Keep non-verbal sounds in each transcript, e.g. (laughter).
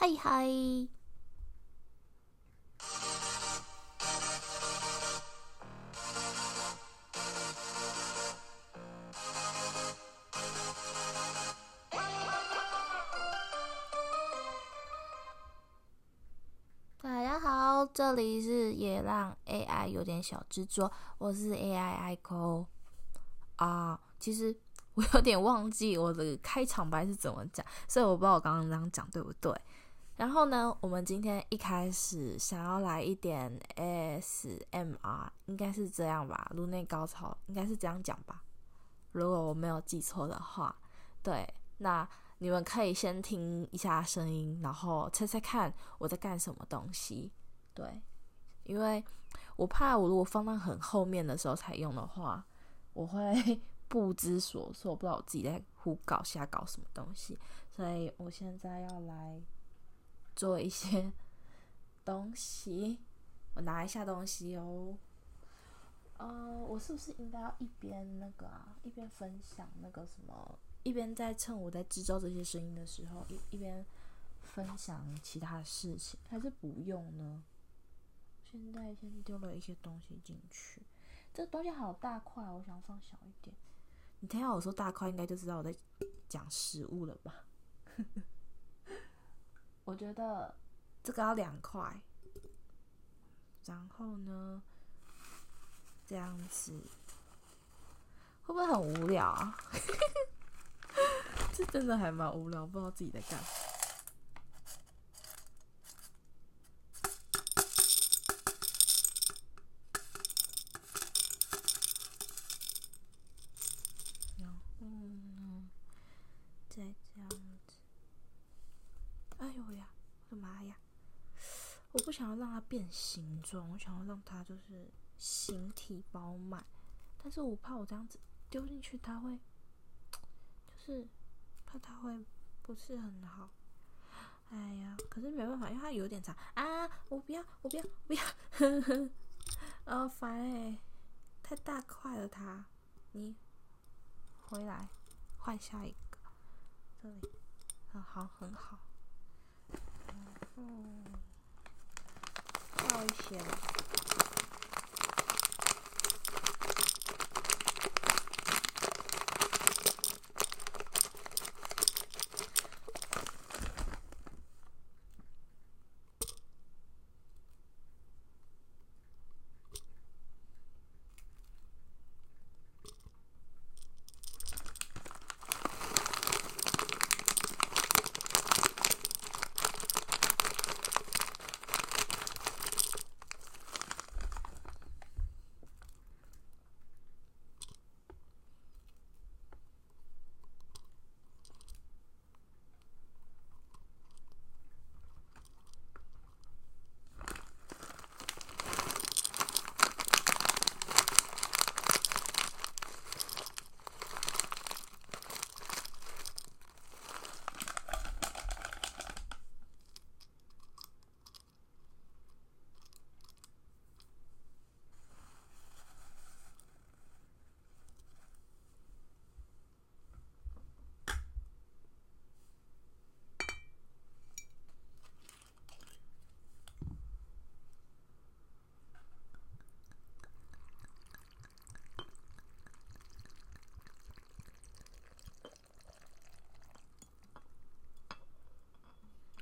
嗨嗨！大家好，这里是也让 AI 有点小执着，我是 AI ICO 啊。其实我有点忘记我的开场白是怎么讲，所以我不知道我刚刚这样讲对不对。然后呢，我们今天一开始想要来一点 ASMR，应该是这样吧？颅内高潮应该是这样讲吧？如果我没有记错的话，对，那你们可以先听一下声音，然后猜猜看我在干什么东西。对，因为我怕我如果放到很后面的时候才用的话，我会不知所措，不知道我自己在胡搞瞎搞什么东西，所以我现在要来。做一些 (laughs) 东西，我拿一下东西哦。呃，我是不是应该要一边那个啊，一边分享那个什么，一边在趁我在制造这些声音的时候，一一边分享其他事情，还是不用呢？现在先丢了一些东西进去，这东西好大块，我想放小一点。你听到我说大块，应该就知道我在讲食物了吧？呵 (laughs) 呵我觉得这个要两块，然后呢，这样子会不会很无聊啊？(laughs) 这真的还蛮无聊，不知道自己在干嘛。然后呢，再这样。对呀，我的妈呀！我不想要让它变形状，我想要让它就是形体饱满，但是我怕我这样子丢进去，它会就是怕它会不是很好。哎呀，可是没办法，因为它有点长啊！我不要，我不要，不要！呵呵，哦，烦哎，太大块了它，你回来换下一个，这里，很好，很好。嗯，倒一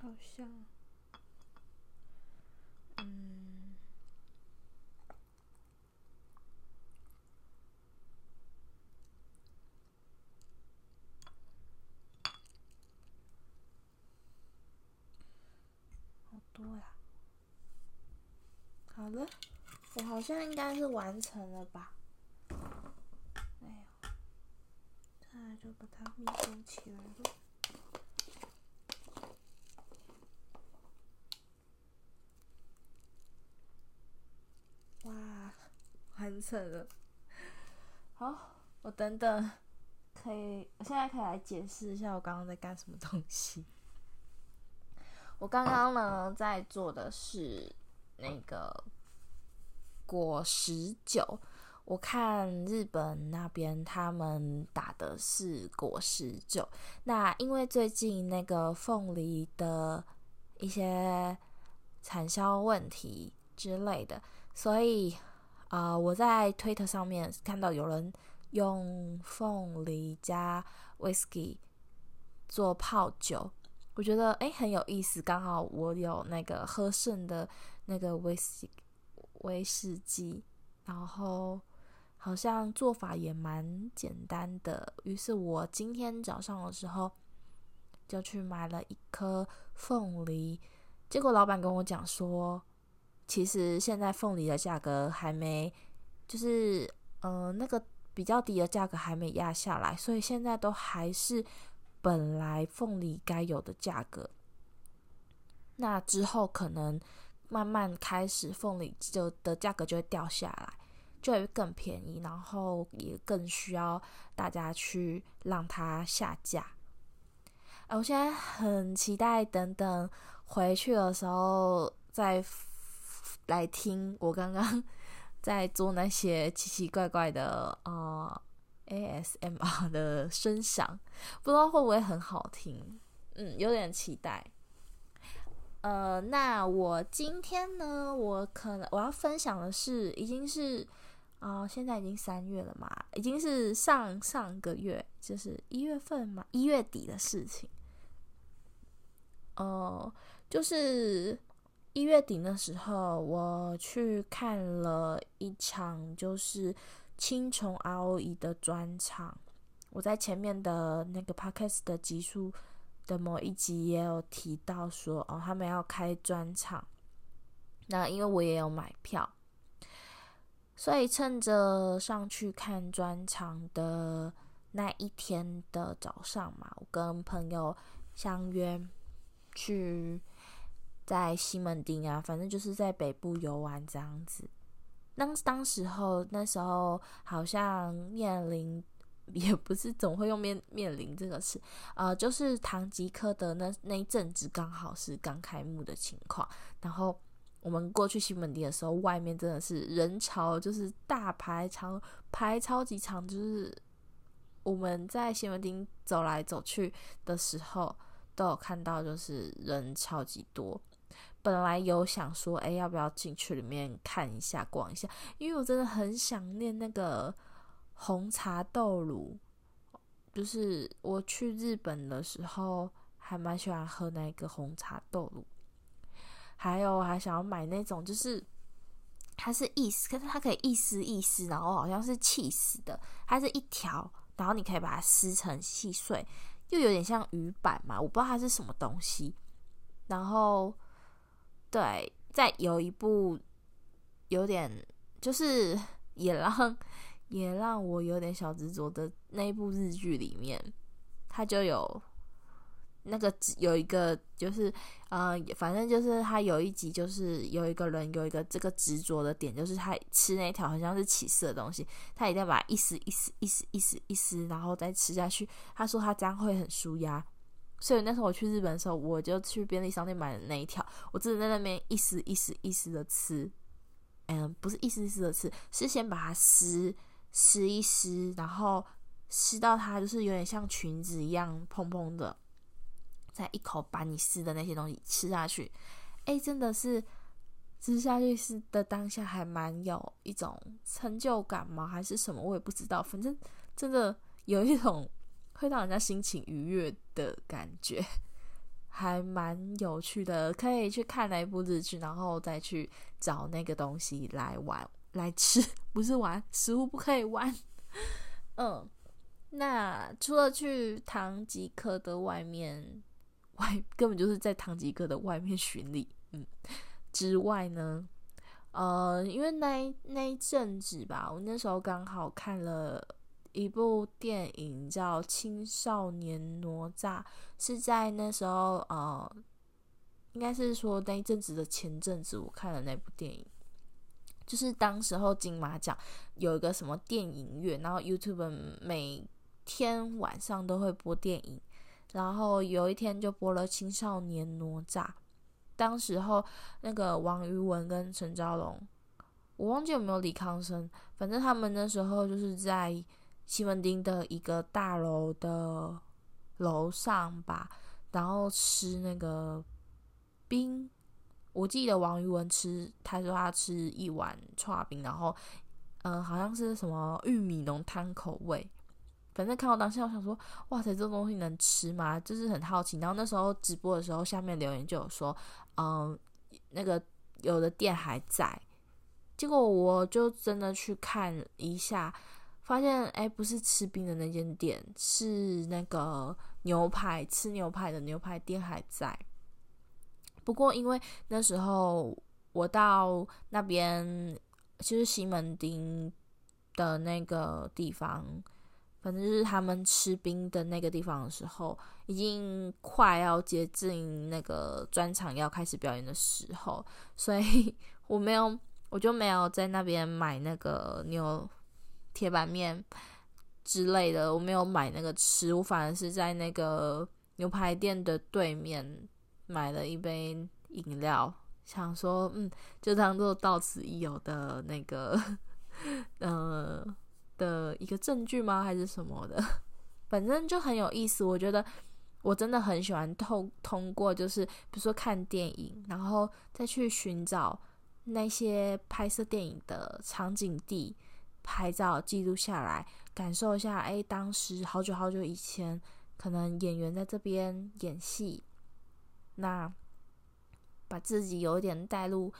好像，嗯，好多呀！好了，我好像应该是完成了吧？哎呀，再来就把它密封起来了。完成了，好，我等等，可以，我现在可以来解释一下我刚刚在干什么东西。我刚刚呢在做的是那个果实酒，我看日本那边他们打的是果实酒，那因为最近那个凤梨的一些产销问题之类的，所以啊、我在推特上面看到有人用凤梨加 whisky 做泡酒，我觉得诶很有意思。刚好我有那个喝剩的那个威士威士忌，然后好像做法也蛮简单的。于是我今天早上的时候就去买了一颗凤梨，结果老板跟我讲说，其实现在凤梨的价格还没，就是嗯、那个比较低的价格还没压下来，所以现在都还是。本来凤梨该有的价格，那之后可能慢慢开始凤梨就的价格就会掉下来，就会更便宜，然后也更需要大家去让它下架。我现在很期待，等等回去的时候再来听我刚刚在做那些奇奇怪怪的呃。ASMR 的声响，不知道会不会很好听，嗯，有点期待。呃，那我今天呢，我可能我要分享的是，已经是啊、现在已经三月了嘛，已经是上上个月，就是一月份嘛，一月底的事情。哦、就是一月底的时候，我去看了一场，就是。青虫 ROE 的专场，我在前面的那个 podcast 的集数的某一集也有提到说，哦，他们要开专场。那因为我也有买票，所以趁着上去看专场的那一天的早上嘛，我跟朋友相约去在西门町啊，反正就是在北部游玩这样子。当当时候，那时候好像面临，也不是总会用面面临这个词，呃，就是唐吉诃德那那一阵子刚好是刚开幕的情况。然后我们过去西门町的时候，外面真的是人潮，就是大排长排超级长，就是我们在西门町走来走去的时候，都有看到，就是人超级多。本来有想说，哎，要不要进去里面看一下、逛一下？因为我真的很想念那个红茶豆乳。就是我去日本的时候，还蛮喜欢喝那个红茶豆乳。还有，还想要买那种，就是它是意思，可是它可以一丝一丝，然后好像是气死的，它是一条，然后你可以把它撕成细碎，又有点像鱼板嘛，我不知道它是什么东西，然后。对，在有一部有点就是 (laughs) 也让也让我有点小执着的那部日剧里面，他就有那个有一个就是呃，反正就是他有一集就是有一个人有一个这个执着的点，就是他吃那条好像是起色的东西，他一定要把它一丝一丝一丝一丝一丝，然后再吃下去。他说他这样会很舒压。所以那时候我去日本的时候，我就去便利商店买的那一条，我真的在那边一丝一丝一丝的吃，嗯，不是一丝一丝的吃，是先把它撕撕一撕，然后撕到它就是有点像裙子一样蓬蓬的，再一口把你撕的那些东西吃下去，哎，真的是吃下去是的当下还蛮有一种成就感吗？还是什么？我也不知道，反正真的有一种。会让人家心情愉悦的感觉，还蛮有趣的。可以去看那一部日剧，然后再去找那个东西来玩来吃，不是玩，食物不可以玩。嗯，那除了去唐吉诃德外面外，根本就是在唐吉诃德外面巡礼，嗯，之外呢，呃，因为那那一阵子吧，我那时候刚好看了。一部电影叫《青少年哪吒》，是在那时候，呃，应该是说那一阵子的前阵子，我看了那部电影，就是当时候金马奖有一个什么电影院，然后 YouTube 每天晚上都会播电影，然后有一天就播了《青少年哪吒》，当时候那个王瑜文跟陈昭龙，我忘记有没有李康生，反正他们那时候就是在。西门町的一个大楼的楼上吧，然后吃那个冰。我记得王于文吃，他说他吃一碗串冰，然后，嗯、呃，好像是什么玉米浓汤口味。反正看到当下，我想说，哇塞，这东西能吃吗？就是很好奇。然后那时候直播的时候，下面留言就有说，嗯、那个有的店还在。结果我就真的去看一下，发现哎，不是吃冰的那间店，是那个牛排吃牛排的牛排店还在。不过，因为那时候我到那边，就是西门町的那个地方，反正就是他们吃冰的那个地方的时候，已经快要接近那个专场要开始表演的时候，所以 (laughs) 我没有，我就没有在那边买那个牛铁板面之类的，我没有买那个吃，我反而是在那个牛排店的对面。买了一杯饮料，想说，嗯，就当做到此一游的那个，(laughs) 呃，的一个证据吗？还是什么的？反正就很有意思。我觉得我真的很喜欢透通过，就是比如说看电影，然后再去寻找那些拍摄电影的场景地，拍照记录下来，感受一下。哎，当时好久好久以前，可能演员在这边演戏。那把自己有点带入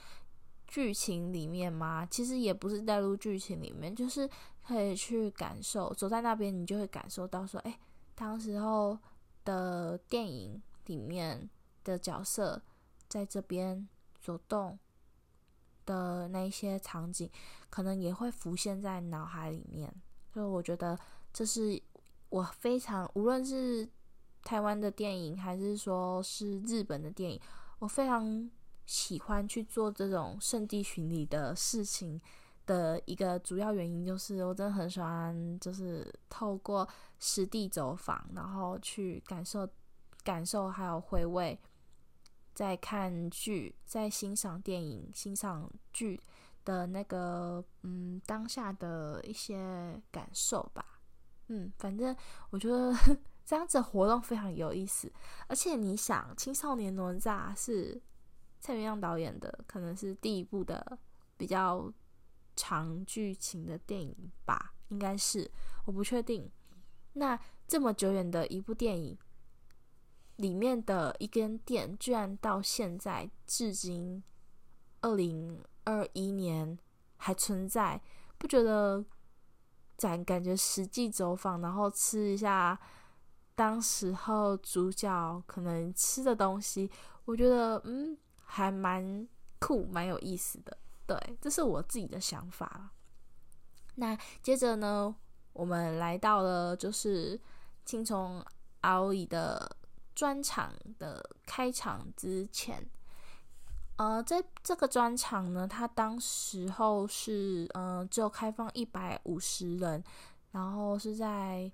剧情里面吗？其实也不是带入剧情里面，就是可以去感受。走在那边，你就会感受到说，哎，当时候的电影里面的角色在这边走动的那些场景，可能也会浮现在脑海里面。所以我觉得这是我非常，无论是。台湾的电影，还是说是日本的电影，我非常喜欢去做这种圣地巡礼的事情的一个主要原因，就是我真的很喜欢，就是透过实地走访，然后去感受、感受还有回味，在看剧、在欣赏电影、欣赏剧的那个嗯当下的一些感受吧。嗯，反正我觉得。(laughs) 这样子活动非常有意思，而且你想，《青少年哪吒》是蔡明亮导演的，可能是第一部的比较长剧情的电影吧，应该是，我不确定。那这么久远的一部电影里面的一间店，居然到现在至今二零二一年还存在，不觉得？感感觉实际走访，然后吃一下。当时候主角可能吃的东西，我觉得嗯还蛮酷，蛮有意思的。对，这是我自己的想法。那接着呢，我们来到了就是青虫阿姨的专场的开场之前。呃，这这个专场呢，它当时候是嗯、只有开放一百五十人，然后是在。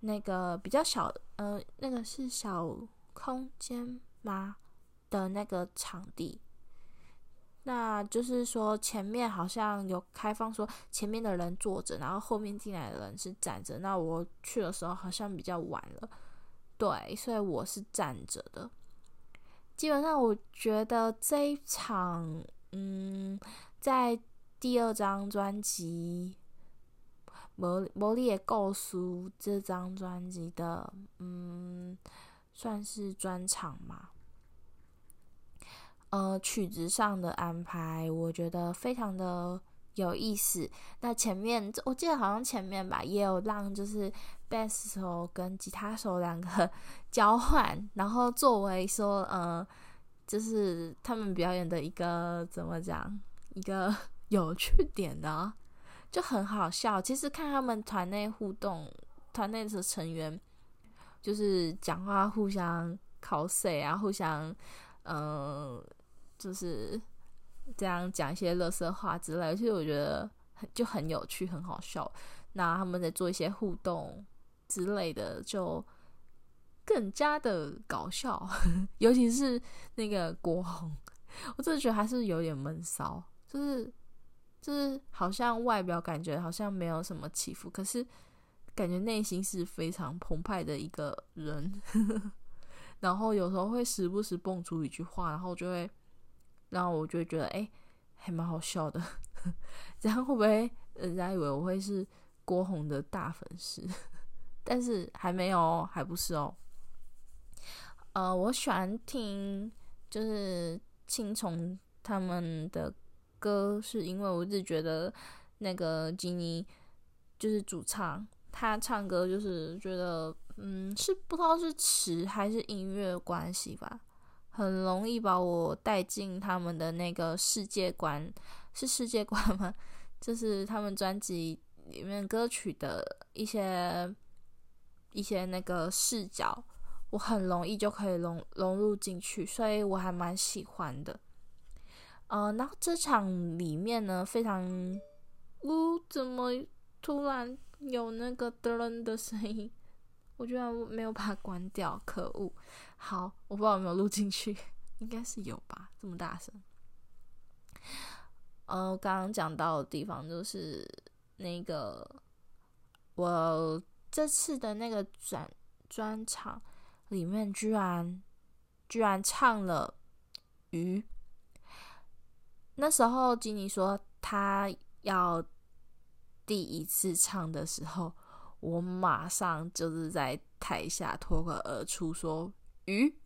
那个比较小，呃，那个是小空间吗？的那个场地，那就是说前面好像有开放，说前面的人坐着，然后后面进来的人是站着。那我去的时候好像比较晚了，对，所以我是站着的。基本上我觉得这一场，嗯，在第二张专辑。魔魔力的故事这张专辑的，嗯，算是专场嘛。呃，曲子上的安排，我觉得非常的有意思。那前面我记得好像前面吧，也有让就是贝斯手跟吉他手两个 (laughs) 交换，然后作为说，呃，就是他们表演的一个怎么讲，一个 (laughs) 有趣点的。就很好笑，其实看他们团内互动，团内的成员就是讲话互相 cos 啊，互相嗯、就是这样讲一些乐色话之类，其实我觉得很就很有趣，很好笑。那他们在做一些互动之类的，就更加的搞笑，(laughs) 尤其是那个国红，我真的觉得还是有点闷骚，就是。就是好像外表感觉好像没有什么起伏，可是感觉内心是非常澎湃的一个人。(laughs) 然后有时候会时不时蹦出一句话，然后就会，然后我就觉得，哎，还蛮好笑的。(laughs) 这样会不会人家以为我会是郭红的大粉丝？(laughs) 但是还没有，还不是哦。呃，我喜欢听就是青虫他们的歌，是因为我一直觉得那个吉尼就是主唱，他唱歌就是觉得，嗯，是不知道是词还是音乐关系吧，很容易把我带进他们的那个世界观，是世界观吗？(laughs) 就是他们专辑里面歌曲的一些一些那个视角。我很容易就可以融融入进去，所以我还蛮喜欢的。呃，然后这场里面呢，非常，呜，怎么突然有那个噔的声音？我居然没有把它关掉，可恶！好，我不知道有没有录进去，应该是有吧，这么大声。呃，刚刚讲到的地方就是那个我这次的那个专专场。里面居然居然唱了鱼。那时候吉尼说他要第一次唱的时候，我马上就是在台下脱口而出说鱼，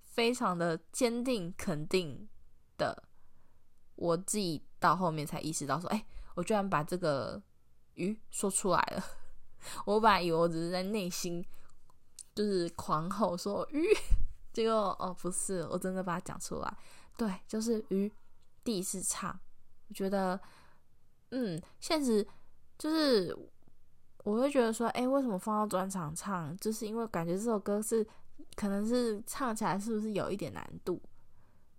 非常的坚定肯定的。我自己到后面才意识到说，哎，我居然把这个鱼说出来了。(laughs) 我本来以为我只是在内心。就是狂吼说鱼，结果哦不是，我真的把它讲出来。对，就是鱼第一次唱，我觉得嗯，现实就是我会觉得说，哎，为什么放到专场唱？就是因为感觉这首歌是可能是唱起来是不是有一点难度？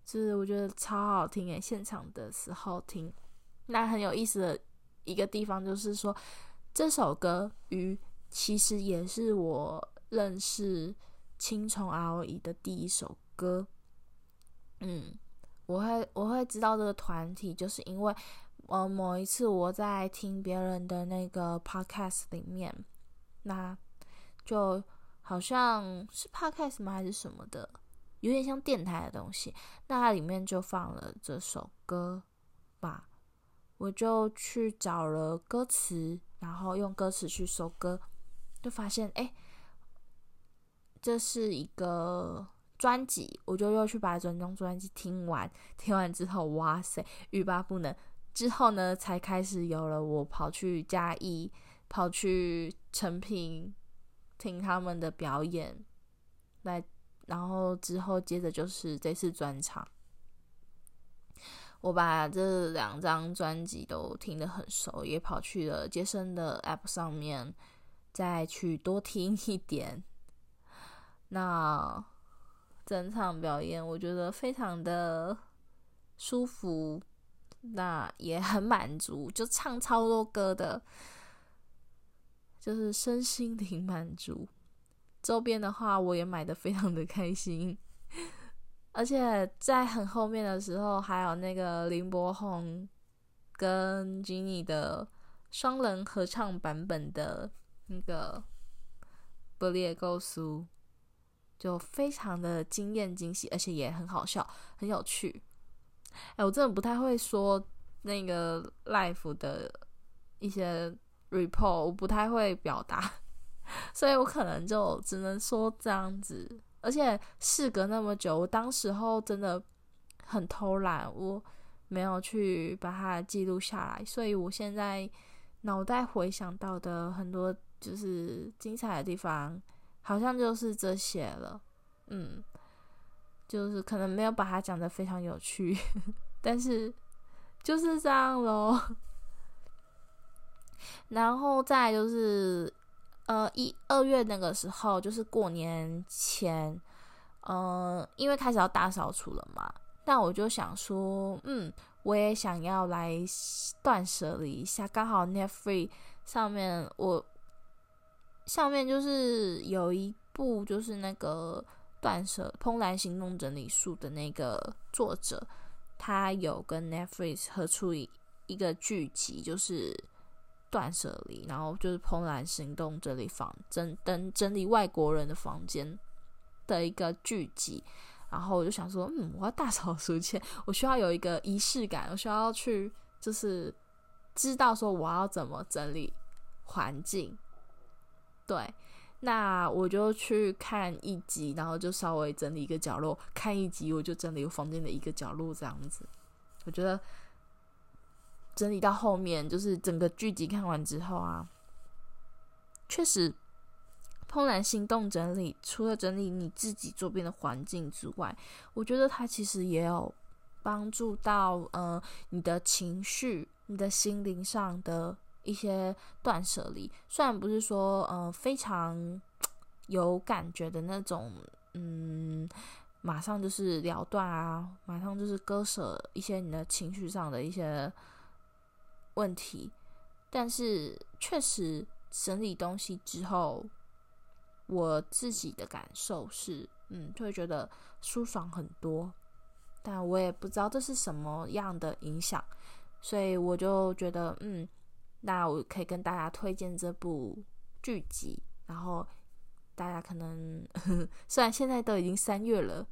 就是我觉得超好听诶，现场的时候听。那很有意思的一个地方就是说，这首歌鱼其实也是我。认识青虫 ROE 的第一首歌，嗯，我会我会知道这个团体，就是因为呃某一次我在听别人的那个 podcast 里面，那就好像是 podcast 吗还是什么的，有点像电台的东西，那它里面就放了这首歌吧，我就去找了歌词，然后用歌词去搜歌，就发现哎。这是一个专辑，我就又去把整张专辑听完。听完之后，哇塞，欲罢不能。之后呢，才开始有了我跑去嘉义，跑去成品听他们的表演。来，然后之后接着就是这次专场。我把这两张专辑都听得很熟，也跑去了杰森的 App 上面，再去多听一点。那整场表演，我觉得非常的舒服，那也很满足，就唱超多歌的，就是身心灵满足。周边的话，我也买得非常的开心，而且在很后面的时候，还有那个林柏宏跟吉尼的双人合唱版本的那个《不列构苏》。就非常的惊艳惊喜，而且也很好笑，很有趣。哎，我真的不太会说那个 Life 的一些 report，我不太会表达，(laughs) 所以我可能就只能说这样子。而且事隔那么久，我当时候真的很偷懒，我没有去把它记录下来，所以我现在脑袋回想到的很多就是精彩的地方。好像就是这些了，嗯，就是可能没有把它讲得非常有趣，(laughs) 但是就是这样咯。然后再就是，呃，一二月那个时候，就是过年前，呃，因为开始要大扫除了嘛，那我就想说，嗯，我也想要来断舍离一下，刚好 Netflix 上面我。上面就是有一部，就是那个断舍《怦然心动整理术》的那个作者，他有跟 Netflix 合出一一个剧集，就是断舍离，然后就是怦然心动整理房整整整理外国人的房间的一个剧集，然后我就想说，嗯，我要大扫除前，我需要有一个仪式感，我需要去就是知道说我要怎么整理环境。对，那我就去看一集，然后就稍微整理一个角落，看一集我就整理我房间的一个角落，这样子。我觉得整理到后面，就是整个剧集看完之后啊，确实。怦然心动整理，除了整理你自己周边的环境之外，我觉得它其实也有帮助到呃你的情绪、你的心灵上的一些断舍离。虽然不是说呃非常有感觉的那种，嗯，马上就是了断啊，马上就是割舍一些你的情绪上的一些问题，但是确实整理东西之后。我自己的感受是，嗯，就会觉得舒爽很多，但我也不知道这是什么样的影响，所以我就觉得，嗯，那我可以跟大家推荐这部剧集，然后大家可能 (laughs) 虽然现在都已经三月了，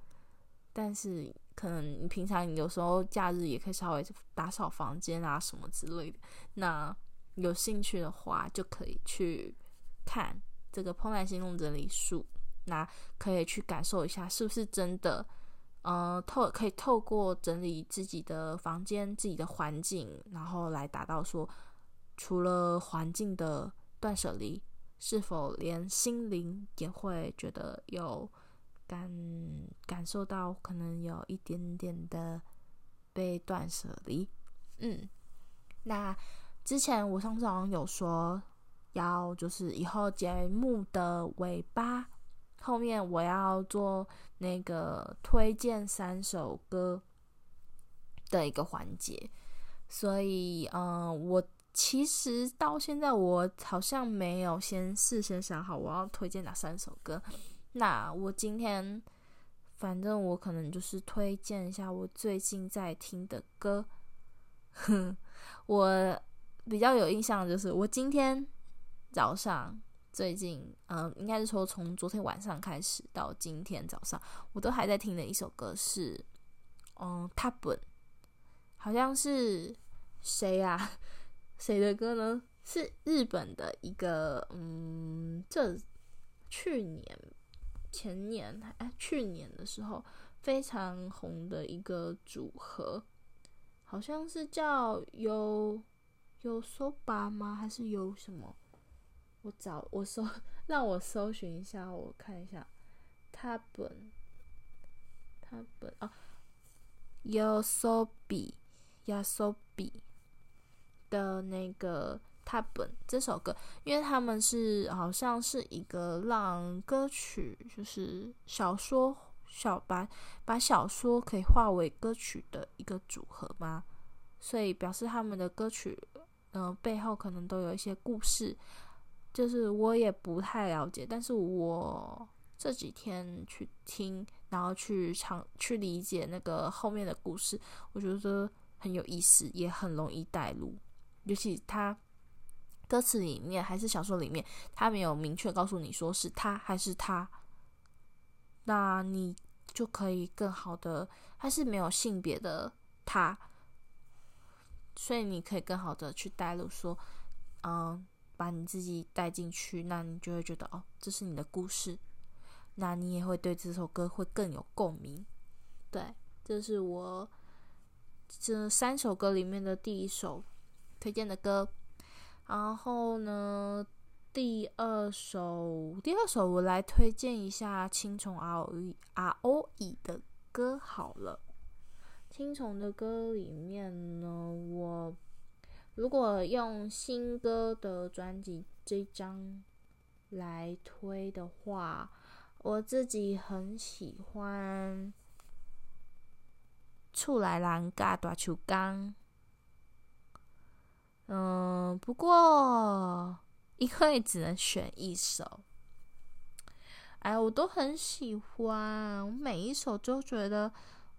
但是可能你平常有时候假日也可以稍微打扫房间啊什么之类的，那有兴趣的话就可以去看。这个怦然心动整理术，那可以去感受一下，是不是真的？呃，透可以透过整理自己的房间、自己的环境，然后来达到说，除了环境的断舍离，是否连心灵也会觉得有感感受到，可能有一点点的被断舍离？嗯，那之前我上次好像有说。要就是以后节目的尾巴后面，我要做那个推荐三首歌的一个环节，所以嗯，我其实到现在我好像没有先事先想好我要推荐哪三首歌。那我今天反正我可能就是推荐一下我最近在听的歌。哼，我比较有印象的就是我今天。早上最近，嗯，应该是说从昨天晚上开始到今天早上，我都还在听的一首歌是，嗯，他本好像是谁呀、啊？(laughs) 谁的歌呢？是日本的一个，嗯，这去年、前年，哎，去年的时候非常红的一个组合，好像是叫有有 soba 吗？还是有什么？我找我搜，(laughs) 让我搜寻一下，我看一下，他本，他本啊，YOASOBI，YOASOBI 的那个他本这首歌，因为他们是好像是一个让歌曲，就是小说小把把小说可以化为歌曲的一个组合嘛，所以表示他们的歌曲，嗯、背后可能都有一些故事。就是我也不太了解，但是我这几天去听，然后去唱，去理解那个后面的故事，我觉得很有意思，也很容易带入。尤其他歌词里面还是小说里面，他没有明确告诉你说是他还是他，那你就可以更好的，他是没有性别的他，所以你可以更好的去带入说，嗯。把你自己带进去，那你就会觉得哦，这是你的故事，那你也会对这首歌会更有共鸣。对，这是我这三首歌里面的第一首推荐的歌。然后呢，第二首，第二首我来推荐一下青虫 ROE 的歌好了。青虫的歌里面呢，我。如果用新歌的专辑这张来推的话，我自己很喜欢《厝内人甲大树公》。嗯，不过因为只能选一首，哎，我都很喜欢，我每一首都觉得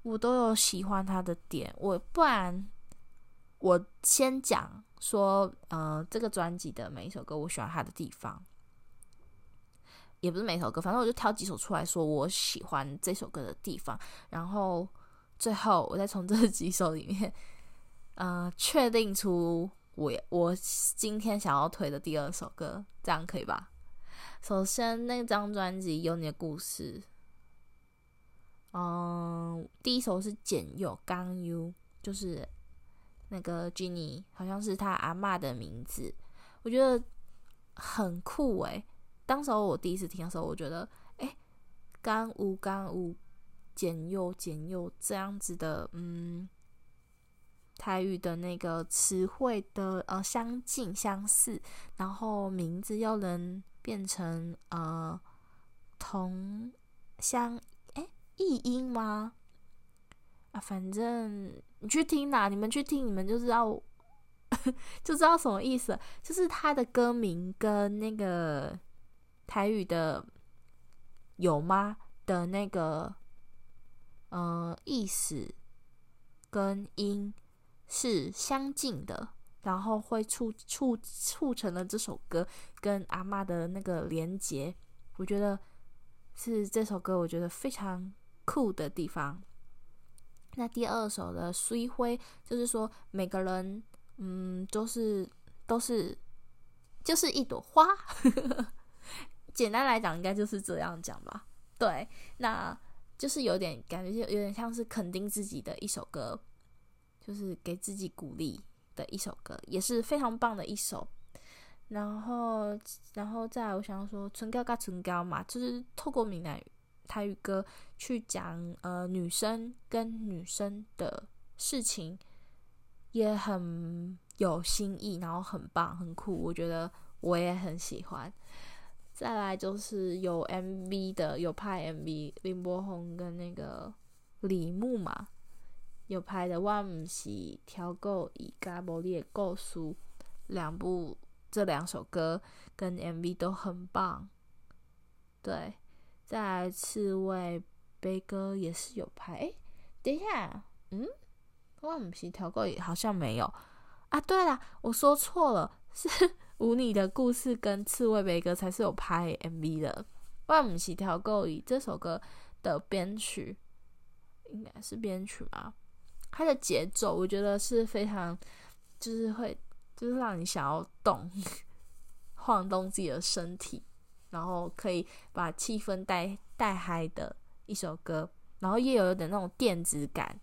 我都有喜欢他的点，我不然。我先讲说，呃，这个专辑的每一首歌，我喜欢它的地方。也不是每首歌，反正我就挑几首出来说我喜欢这首歌的地方，然后最后我再从这几首里面，呃，确定出我我今天想要推的第二首歌，这样可以吧？首先那张专辑《有你的故事》，嗯，第一首是简佑《刚又》，就是那个 Jenny，好像是他阿嬷的名字，我觉得很酷诶、当时候我第一次听的时候，我觉得，哎，刚无刚无，简又简又这样子的，嗯，台语的那个词汇的呃相近相似，然后名字又能变成呃同相哎异音吗？啊，反正你去听呐，你们去听，你们就知道 (laughs) 就知道什么意思，就是他的歌名跟那个。台语的有吗的那个，呃，意思跟音是相近的，然后会促促促成了这首歌跟阿妈的那个连结，我觉得是这首歌我觉得非常酷的地方。那第二首的《虽辉》，就是说每个人，嗯，都是都是就是一朵花。(laughs) 简单来讲，应该就是这样讲吧。对，那就是有点感觉，就有点像是肯定自己的一首歌，就是给自己鼓励的一首歌，也是非常棒的一首。然后，然后再来我想要说，唇膏跟唇膏嘛，就是透过闽南语、台语歌去讲呃女生跟女生的事情，也很有新意，然后很棒、很酷，我觉得我也很喜欢。再来就是有 MV 的，有拍 MV，林柏宏跟那个李牧嘛，有拍的《我不是挑过一家无你的故事》两部，这两首歌跟 MV 都很棒。对，再来刺猬悲歌也是有拍。哎，等一下，嗯，我不是挑过，好像没有啊。对啦，我说错了，是。无你的故事跟刺猬悲歌才是有拍 MV 的，我不是挑过伊这首歌的编曲，应该是编曲吧。它的节奏我觉得是非常，就是会，就是让你想要动，晃动自己的身体，然后可以把气氛带带嗨的一首歌，然后也有点那种电子感。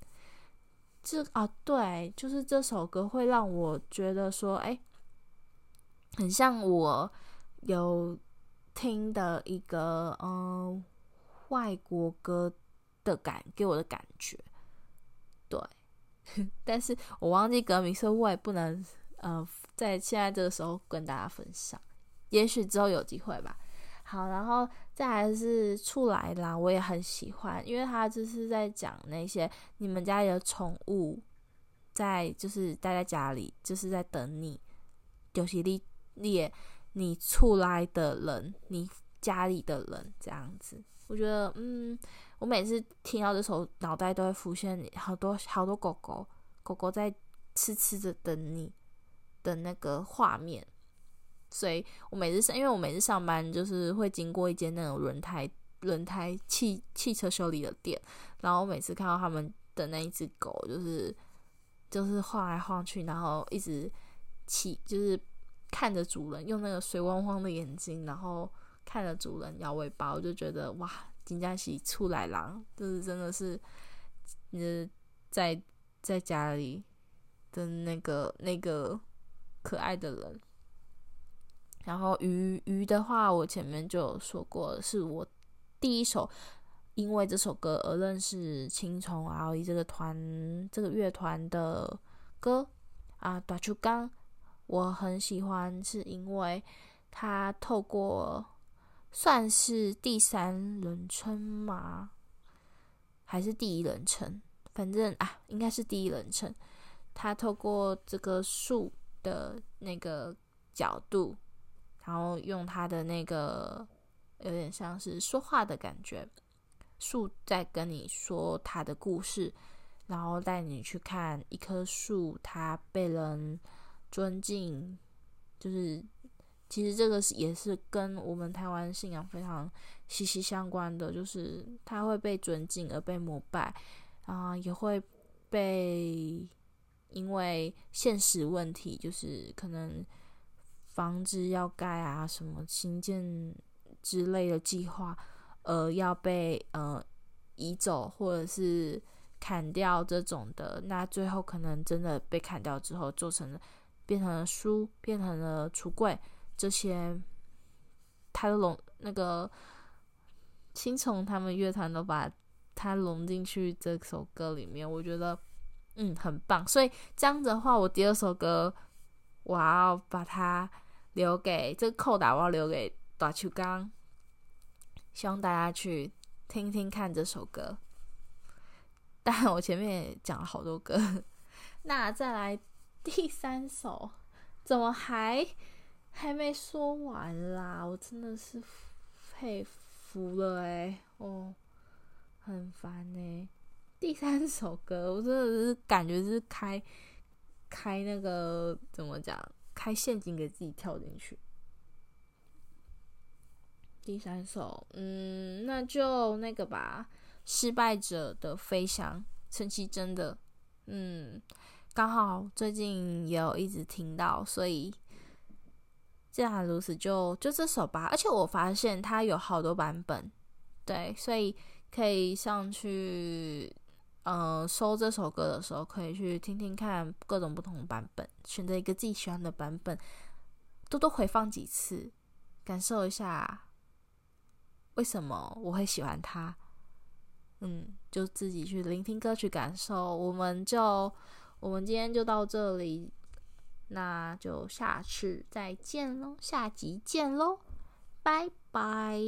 这啊，对，就是这首歌会让我觉得说，哎。很像我有听的一个嗯、外国歌的感给我的感觉，(laughs) 但是我忘记歌名，所以我也不能呃在现在这个时候跟大家分享，也许之后有机会吧。好，然后再来是出来啦，我也很喜欢，因为他就是在讲那些你们家里的宠物在就是待在家里，就是在等你，就是你。列你出来的人，你家里的人这样子，我觉得，嗯，我每次听到这首，脑袋都会浮现好多好多狗狗，狗狗在痴痴的等你的那个画面。所以我每次上，因为我每次上班就是会经过一间那种轮胎轮胎汽汽车修理的店，然后我每次看到他们的那一只狗，就是就是晃来晃去，然后一直起，就是。看着主人用那个水汪汪的眼睛，然后看着主人摇尾巴，我就觉得哇，金佳喜出来了，就是真的是，呃，在在家里的那个那个可爱的人。然后鱼鱼的话，我前面就有说过，是我第一首因为这首歌而认识青虫 R.E 这个团这个乐团的歌啊，大竹刚。我很喜欢，是因为他透过算是第三人称吗？还是第一人称？反正啊，应该是第一人称。他透过这个树的那个角度，然后用他的那个有点像是说话的感觉，树在跟你说他的故事，然后带你去看一棵树，它被人。尊敬，就是其实这个是也是跟我们台湾信仰非常息息相关的，就是他会被尊敬而被膜拜啊、也会被因为现实问题，就是可能房子要盖啊，什么新建之类的计划，呃，要被呃移走或者是砍掉这种的，那最后可能真的被砍掉之后，做成了变成了书，变成了橱柜。这些，他都融那个青虫他们乐团都把它融进去这首歌里面，我觉得嗯很棒。所以这样子的话，我第二首歌我要把它留给这个扣打，我要留给大树刚，希望大家去听听看这首歌。但，我前面也讲了好多歌，(laughs) 那再来第三首，怎么还？还没说完啦，我真的是佩服了哎，哦，很烦哎。第三首歌，我真的是感觉是开开那个怎么讲，开陷阱给自己跳进去。第三首，嗯，那就那个吧，《失败者的飞翔》，陈绮贞的，嗯，刚好最近也有一直听到，所以。既然如此就，就这首吧。而且我发现它有好多版本，对，所以可以上去，呃，搜这首歌的时候，可以去听听看各种不同的版本，选择一个自己喜欢的版本，多多回放几次，感受一下为什么我会喜欢它。嗯，就自己去聆听歌曲，感受。我们就，我们今天就到这里。那就下次再见喽下集见喽拜拜。